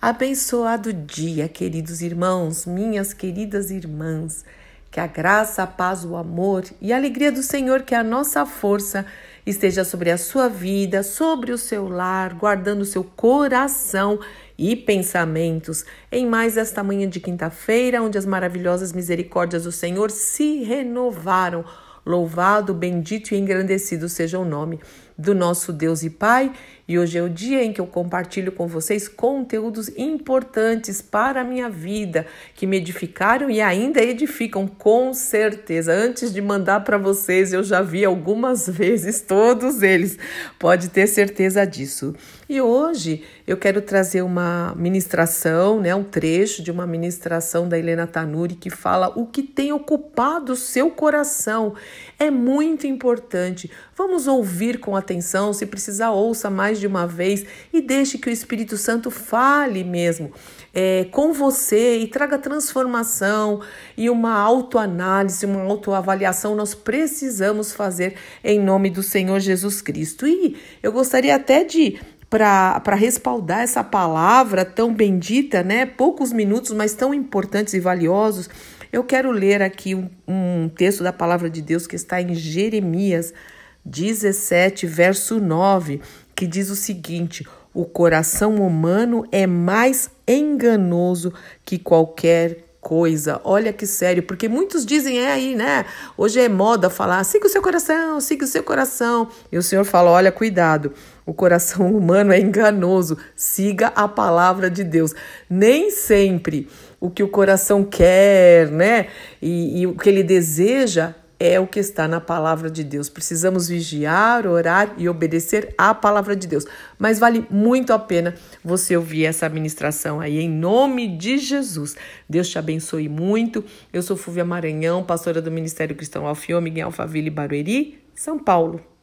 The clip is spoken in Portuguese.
Abençoado dia, queridos irmãos, minhas queridas irmãs. Que a graça, a paz, o amor e a alegria do Senhor, que a nossa força, esteja sobre a sua vida, sobre o seu lar, guardando o seu coração e pensamentos. Em mais esta manhã de quinta-feira, onde as maravilhosas misericórdias do Senhor se renovaram. Louvado, bendito e engrandecido seja o nome do nosso Deus e Pai. E hoje é o dia em que eu compartilho com vocês conteúdos importantes para a minha vida, que me edificaram e ainda edificam com certeza. Antes de mandar para vocês, eu já vi algumas vezes todos eles. Pode ter certeza disso. E hoje eu quero trazer uma ministração, né, um trecho de uma ministração da Helena Tanuri que fala o que tem ocupado seu coração. É muito importante. Vamos ouvir com atenção, se precisar ouça mais de uma vez e deixe que o Espírito Santo fale mesmo é, com você e traga transformação e uma autoanálise, uma autoavaliação nós precisamos fazer em nome do Senhor Jesus Cristo. E eu gostaria até de para respaldar essa palavra tão bendita, né? Poucos minutos, mas tão importantes e valiosos. Eu quero ler aqui um, um texto da palavra de Deus que está em Jeremias 17, verso 9, que diz o seguinte: O coração humano é mais enganoso que qualquer coisa. Olha que sério, porque muitos dizem é aí, né? Hoje é moda falar: siga o seu coração, siga o seu coração. E o Senhor fala: olha, cuidado. O coração humano é enganoso. Siga a palavra de Deus. Nem sempre o que o coração quer, né? E, e o que ele deseja é o que está na palavra de Deus. Precisamos vigiar, orar e obedecer à palavra de Deus. Mas vale muito a pena você ouvir essa ministração aí, em nome de Jesus. Deus te abençoe muito. Eu sou Fúvia Maranhão, pastora do Ministério Cristão Alfiômega em Alphaville, Barueri, São Paulo.